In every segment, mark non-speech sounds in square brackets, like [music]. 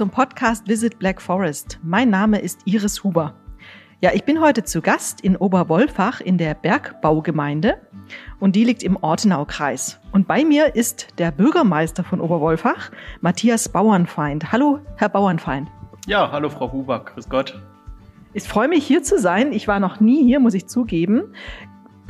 Zum Podcast Visit Black Forest. Mein Name ist Iris Huber. Ja, ich bin heute zu Gast in Oberwolfach in der Bergbaugemeinde und die liegt im Ortenaukreis. Und bei mir ist der Bürgermeister von Oberwolfach, Matthias Bauernfeind. Hallo, Herr Bauernfeind. Ja, hallo Frau Huber, grüß Gott. Ich freue mich hier zu sein. Ich war noch nie hier, muss ich zugeben.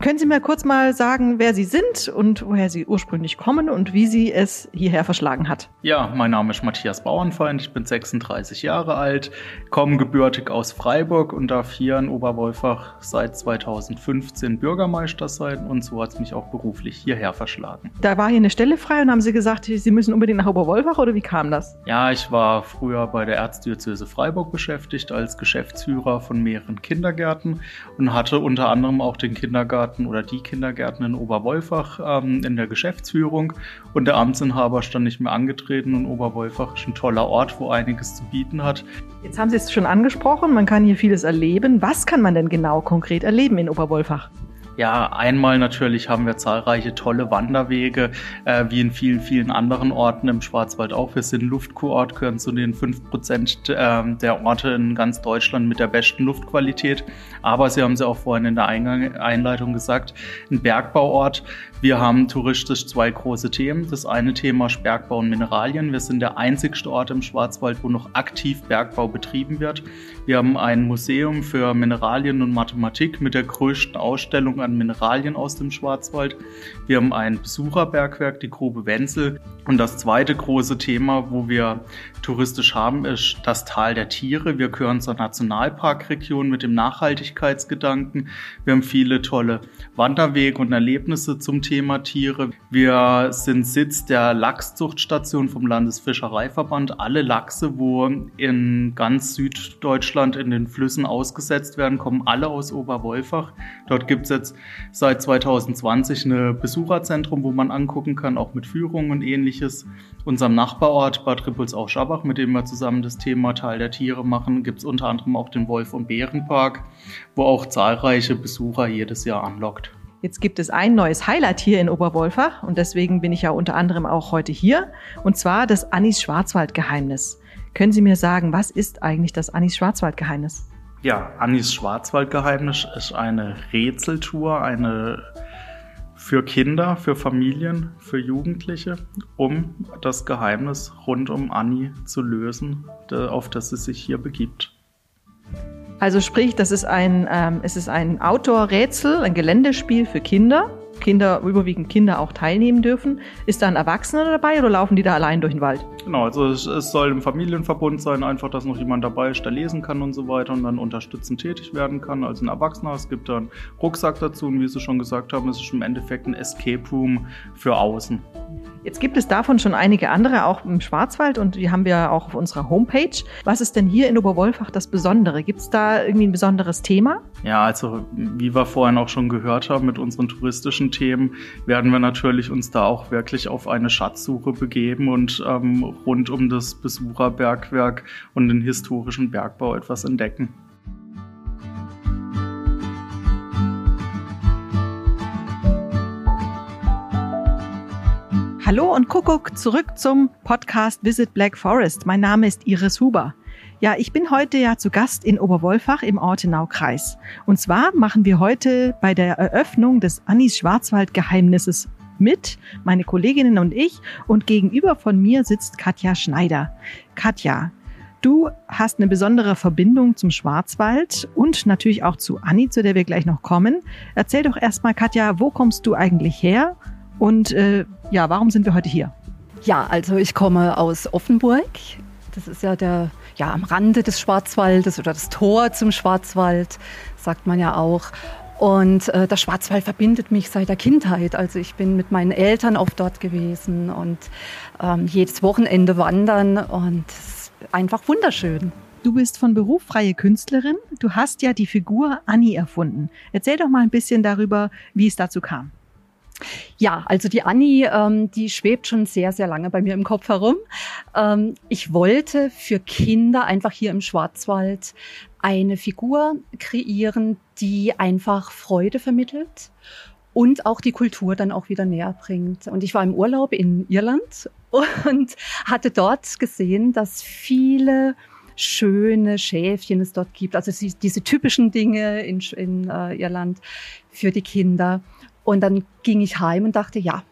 Können Sie mir kurz mal sagen, wer Sie sind und woher Sie ursprünglich kommen und wie Sie es hierher verschlagen hat? Ja, mein Name ist Matthias Bauernfeind, ich bin 36 Jahre alt, komme gebürtig aus Freiburg und darf hier in Oberwolfach seit 2015 Bürgermeister sein und so hat es mich auch beruflich hierher verschlagen. Da war hier eine Stelle frei und haben Sie gesagt, Sie müssen unbedingt nach Oberwolfach oder wie kam das? Ja, ich war früher bei der Erzdiözese Freiburg beschäftigt als Geschäftsführer von mehreren Kindergärten und hatte unter anderem auch den Kindergarten Kindergärten oder die Kindergärten in Oberwolfach ähm, in der Geschäftsführung und der Amtsinhaber stand nicht mehr angetreten und Oberwolfach ist ein toller Ort, wo einiges zu bieten hat. Jetzt haben Sie es schon angesprochen, man kann hier vieles erleben. Was kann man denn genau konkret erleben in Oberwolfach? Ja, einmal natürlich haben wir zahlreiche tolle Wanderwege, äh, wie in vielen, vielen anderen Orten im Schwarzwald auch. Wir sind Luftkurort, gehören zu den 5% äh, der Orte in ganz Deutschland mit der besten Luftqualität. Aber Sie haben es ja auch vorhin in der Eingang Einleitung gesagt, ein Bergbauort. Wir haben touristisch zwei große Themen. Das eine Thema ist Bergbau und Mineralien. Wir sind der einzigste Ort im Schwarzwald, wo noch aktiv Bergbau betrieben wird. Wir haben ein Museum für Mineralien und Mathematik mit der größten Ausstellung an Mineralien aus dem Schwarzwald. Wir haben ein Besucherbergwerk, die Grube Wenzel. Und das zweite große Thema, wo wir touristisch haben, ist das Tal der Tiere. Wir gehören zur Nationalparkregion mit dem Nachhaltigkeitsgedanken. Wir haben viele tolle Wanderwege und Erlebnisse zum Thema Tiere. Wir sind Sitz der Lachszuchtstation vom Landesfischereiverband. Alle Lachse, wo in ganz Süddeutschland in den Flüssen ausgesetzt werden, kommen alle aus Oberwolfach. Dort gibt es jetzt seit 2020 ein Besucherzentrum, wo man angucken kann, auch mit Führungen und ähnliches. Unserem Nachbarort Bad Rippoldsau-Schabach, mit dem wir zusammen das Thema Teil der Tiere machen, gibt es unter anderem auch den Wolf- und Bärenpark, wo auch zahlreiche Besucher jedes Jahr anlockt. Jetzt gibt es ein neues Highlight hier in Oberwolfach und deswegen bin ich ja unter anderem auch heute hier und zwar das Anis Schwarzwald Geheimnis. Können Sie mir sagen, was ist eigentlich das Anis Schwarzwald Geheimnis? Ja, Anis Schwarzwald Geheimnis ist eine Rätseltour, eine für Kinder, für Familien, für Jugendliche, um das Geheimnis rund um Annie zu lösen, auf das sie sich hier begibt. Also sprich, das ist ein, ähm, es ist ein Outdoor-Rätsel, ein Geländespiel für Kinder. Kinder, überwiegend Kinder auch teilnehmen dürfen. Ist da ein Erwachsener dabei oder laufen die da allein durch den Wald? Genau, also es, es, soll im Familienverbund sein, einfach, dass noch jemand dabei ist, der lesen kann und so weiter und dann unterstützend tätig werden kann als ein Erwachsener. Es gibt dann Rucksack dazu und wie Sie schon gesagt haben, es ist im Endeffekt ein Escape Room für außen. Jetzt gibt es davon schon einige andere, auch im Schwarzwald und die haben wir auch auf unserer Homepage. Was ist denn hier in Oberwolfach das Besondere? Gibt es da irgendwie ein besonderes Thema? Ja, also wie wir vorhin auch schon gehört haben mit unseren touristischen Themen, werden wir natürlich uns da auch wirklich auf eine Schatzsuche begeben und ähm, rund um das Besucherbergwerk und den historischen Bergbau etwas entdecken. Hallo und Kuckuck zurück zum Podcast Visit Black Forest. Mein Name ist Iris Huber. Ja, ich bin heute ja zu Gast in Oberwolfach im Ortenau-Kreis. Und zwar machen wir heute bei der Eröffnung des Anis Schwarzwald Geheimnisses mit, meine Kolleginnen und ich. Und gegenüber von mir sitzt Katja Schneider. Katja, du hast eine besondere Verbindung zum Schwarzwald und natürlich auch zu Anni, zu der wir gleich noch kommen. Erzähl doch erstmal, Katja, wo kommst du eigentlich her und äh, ja, warum sind wir heute hier? Ja, also ich komme aus Offenburg. Das ist ja der, ja, am Rande des Schwarzwaldes oder das Tor zum Schwarzwald, sagt man ja auch. Und äh, der Schwarzwald verbindet mich seit der Kindheit. Also ich bin mit meinen Eltern oft dort gewesen und ähm, jedes Wochenende wandern und es ist einfach wunderschön. Du bist von Beruf freie Künstlerin. Du hast ja die Figur Annie erfunden. Erzähl doch mal ein bisschen darüber, wie es dazu kam. Ja, also die Anni, ähm, die schwebt schon sehr, sehr lange bei mir im Kopf herum. Ähm, ich wollte für Kinder einfach hier im Schwarzwald eine Figur kreieren, die einfach Freude vermittelt und auch die Kultur dann auch wieder näher bringt. Und ich war im Urlaub in Irland und hatte dort gesehen, dass viele schöne Schäfchen es dort gibt. Also diese typischen Dinge in, in äh, Irland für die Kinder. Und dann ging ich heim und dachte, ja,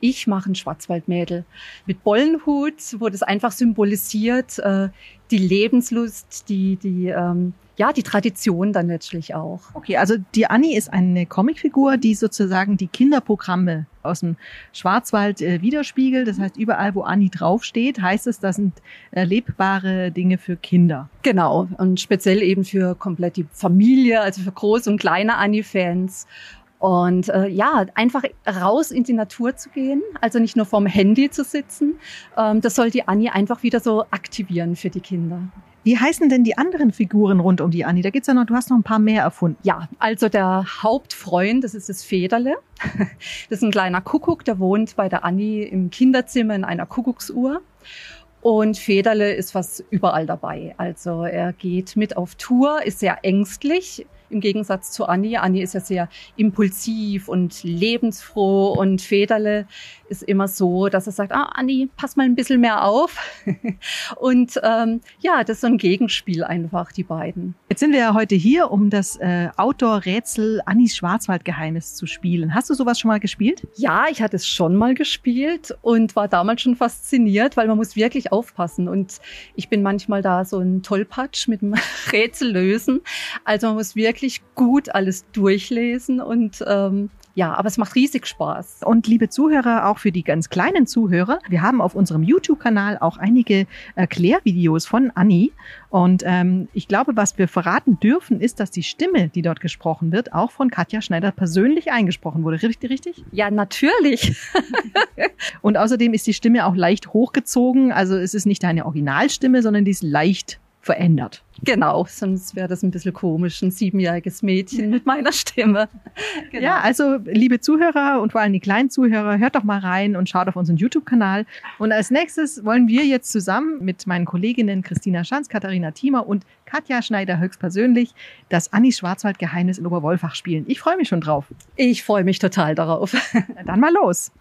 ich mache ein Schwarzwaldmädel mit Bollenhut, wo das einfach symbolisiert äh, die Lebenslust, die, die, ähm, ja, die Tradition dann letztlich auch. Okay, also die Annie ist eine Comicfigur, die sozusagen die Kinderprogramme aus dem Schwarzwald äh, widerspiegelt. Das heißt, überall, wo Annie draufsteht, heißt es, das sind erlebbare Dinge für Kinder. Genau, und speziell eben für komplett die Familie, also für große und kleine Annie-Fans. Und äh, ja, einfach raus in die Natur zu gehen, also nicht nur vorm Handy zu sitzen. Ähm, das soll die Annie einfach wieder so aktivieren für die Kinder. Wie heißen denn die anderen Figuren rund um die Annie? Da gibt's ja noch, du hast noch ein paar mehr erfunden. Ja, also der Hauptfreund, das ist das Federle. [laughs] Das ist ein kleiner Kuckuck, der wohnt bei der Annie im Kinderzimmer in einer Kuckucksuhr. Und Federle ist was überall dabei. Also er geht mit auf Tour, ist sehr ängstlich, im Gegensatz zu Annie. Annie ist ja sehr impulsiv und lebensfroh und Federle ist immer so, dass er sagt, ah, Anni, pass mal ein bisschen mehr auf. [laughs] und ähm, ja, das ist so ein Gegenspiel einfach, die beiden. Jetzt sind wir ja heute hier, um das äh, Outdoor-Rätsel Annis Schwarzwaldgeheimnis zu spielen. Hast du sowas schon mal gespielt? Ja, ich hatte es schon mal gespielt und war damals schon fasziniert, weil man muss wirklich aufpassen. Und ich bin manchmal da so ein Tollpatsch mit dem [laughs] Rätsel lösen. Also man muss wirklich gut alles durchlesen und ähm, ja, aber es macht riesig Spaß. Und liebe Zuhörer, auch für die ganz kleinen Zuhörer, wir haben auf unserem YouTube-Kanal auch einige Erklärvideos von Anni. Und ähm, ich glaube, was wir verraten dürfen, ist, dass die Stimme, die dort gesprochen wird, auch von Katja Schneider persönlich eingesprochen wurde. Richtig, richtig? Ja, natürlich. [laughs] Und außerdem ist die Stimme auch leicht hochgezogen. Also es ist nicht deine Originalstimme, sondern die ist leicht verändert. Genau, sonst wäre das ein bisschen komisch, ein siebenjähriges Mädchen mit meiner Stimme. [laughs] Genau. Ja, also liebe Zuhörer und vor allem die kleinen Zuhörer, hört doch mal rein und schaut auf unseren YouTube-Kanal. Und als nächstes wollen wir jetzt zusammen mit meinen Kolleginnen Christina Schanz, Katharina Thiemer und Katja Schneider höchstpersönlich das Anni Schwarzwald-Geheimnis in Oberwolfach spielen. Ich freue mich schon drauf. Ich freue mich total darauf. [laughs] Dann mal los.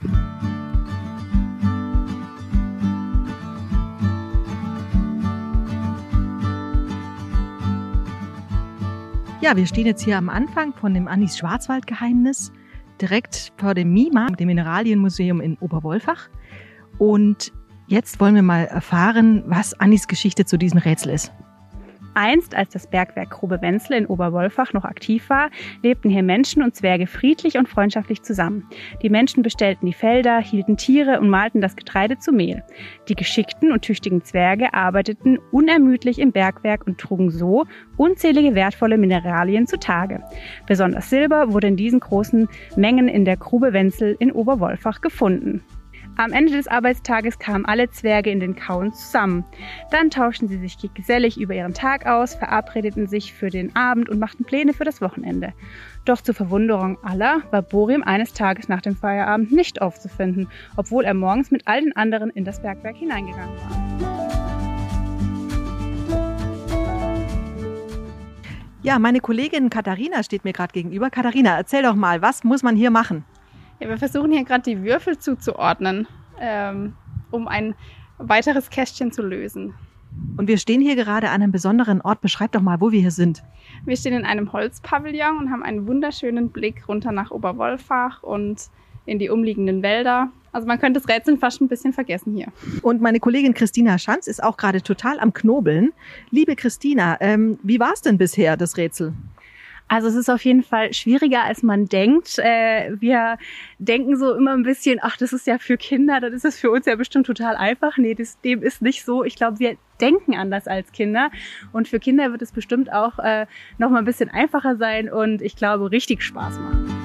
Ja, wir stehen jetzt hier am Anfang von dem Annis Schwarzwaldgeheimnis, direkt vor dem MIMA, dem Mineralienmuseum in Oberwolfach. Und jetzt wollen wir mal erfahren, was Annis Geschichte zu diesem Rätsel ist. Einst, als das Bergwerk Grube Wenzel in Oberwolfach noch aktiv war, lebten hier Menschen und Zwerge friedlich und freundschaftlich zusammen. Die Menschen bestellten die Felder, hielten Tiere und malten das Getreide zu Mehl. Die geschickten und tüchtigen Zwerge arbeiteten unermüdlich im Bergwerk und trugen so unzählige wertvolle Mineralien zutage. Besonders Silber wurde in diesen großen Mengen in der Grube Wenzel in Oberwolfach gefunden. Am Ende des Arbeitstages kamen alle Zwerge in den Kauen zusammen. Dann tauschten sie sich gesellig über ihren Tag aus, verabredeten sich für den Abend und machten Pläne für das Wochenende. Doch zur Verwunderung aller war Borim eines Tages nach dem Feierabend nicht aufzufinden, obwohl er morgens mit all den anderen in das Bergwerk hineingegangen war. Ja, meine Kollegin Katharina steht mir gerade gegenüber. Katharina, erzähl doch mal, was muss man hier machen? Ja, wir versuchen hier gerade die Würfel zuzuordnen, ähm, um ein weiteres Kästchen zu lösen. Und wir stehen hier gerade an einem besonderen Ort. Beschreib doch mal, wo wir hier sind. Wir stehen in einem Holzpavillon und haben einen wunderschönen Blick runter nach Oberwolfach und in die umliegenden Wälder. Also man könnte das Rätseln fast ein bisschen vergessen hier. Und meine Kollegin Christina Schanz ist auch gerade total am Knobeln. Liebe Christina, ähm, wie war es denn bisher, das Rätsel? Also es ist auf jeden Fall schwieriger, als man denkt. Äh, wir denken so immer ein bisschen, ach, das ist ja für Kinder, dann ist es für uns ja bestimmt total einfach. Nee, das, dem ist nicht so. Ich glaube, wir denken anders als Kinder. Und für Kinder wird es bestimmt auch äh, noch mal ein bisschen einfacher sein und ich glaube, richtig Spaß machen.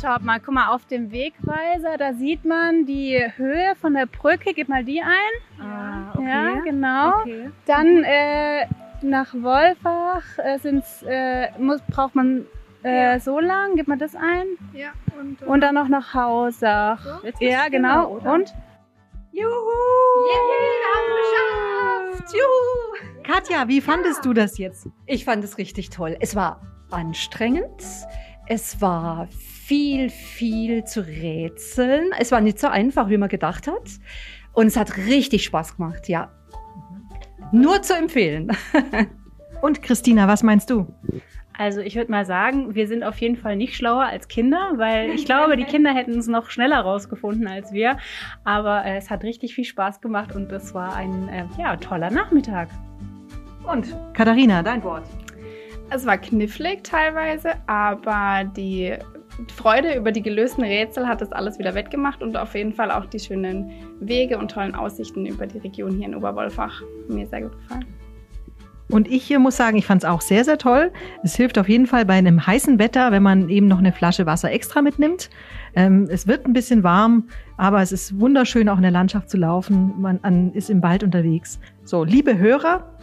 Schaut mal, guck mal, auf dem Wegweiser, da sieht man die Höhe von der Brücke. Gib mal die ein. Ah, okay. Ja, genau. Okay. Dann äh, nach Wolfach äh, sind's, äh, muss, braucht man äh, ja. so lang. Gib mal das ein. Ja. Und, und dann noch nach Hausach. So? Ja, genau. genau und? Juhu! Yay, wir haben es geschafft! Juhu! Katja, wie fandest du das jetzt? Ich fand es richtig toll. Es war anstrengend. Es war viel, viel zu rätseln. Es war nicht so einfach, wie man gedacht hat. Und es hat richtig Spaß gemacht, ja. Nur zu empfehlen. [laughs] Und Christina, was meinst du? Also ich würde mal sagen, wir sind auf jeden Fall nicht schlauer als Kinder, weil ich glaube, die Kinder hätten es noch schneller rausgefunden als wir. Aber äh, es hat richtig viel Spaß gemacht und es war ein äh, ja, toller Nachmittag. Und Katharina, dein Wort. Es war knifflig teilweise, aber die Freude über die gelösten Rätsel hat das alles wieder wettgemacht und auf jeden Fall auch die schönen Wege und tollen Aussichten über die Region hier in Oberwolfach. Mir sehr gut gefallen. Und ich hier muss sagen, ich fand es auch sehr, sehr toll. Es hilft auf jeden Fall bei einem heißen Wetter, wenn man eben noch eine Flasche Wasser extra mitnimmt. Ähm, es wird ein bisschen warm, aber es ist wunderschön, auch in der Landschaft zu laufen. Man an, ist im Wald unterwegs. So, liebe Hörer,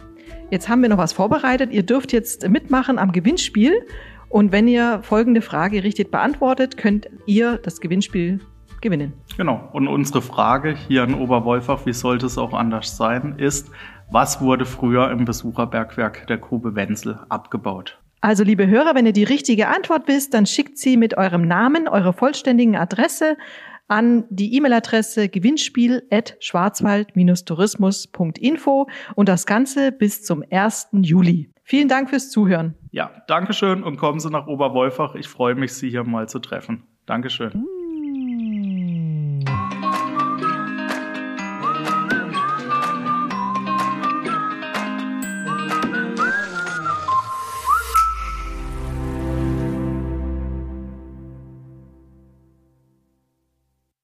jetzt haben wir noch was vorbereitet. Ihr dürft jetzt mitmachen am Gewinnspiel. Und wenn ihr folgende Frage richtig beantwortet, könnt ihr das Gewinnspiel gewinnen. Genau. Und unsere Frage hier in Oberwolfach, wie sollte es auch anders sein, ist, was wurde früher im Besucherbergwerk der Grube Wenzel abgebaut? Also, liebe Hörer, wenn ihr die richtige Antwort wisst, dann schickt sie mit eurem Namen, eurer vollständigen Adresse an die E-Mail-Adresse gewinnspiel.schwarzwald-tourismus.info und das Ganze bis zum 1. Juli. Vielen Dank fürs Zuhören. Ja, Dankeschön und kommen Sie nach Oberwolfach. Ich freue mich, Sie hier mal zu treffen. Dankeschön.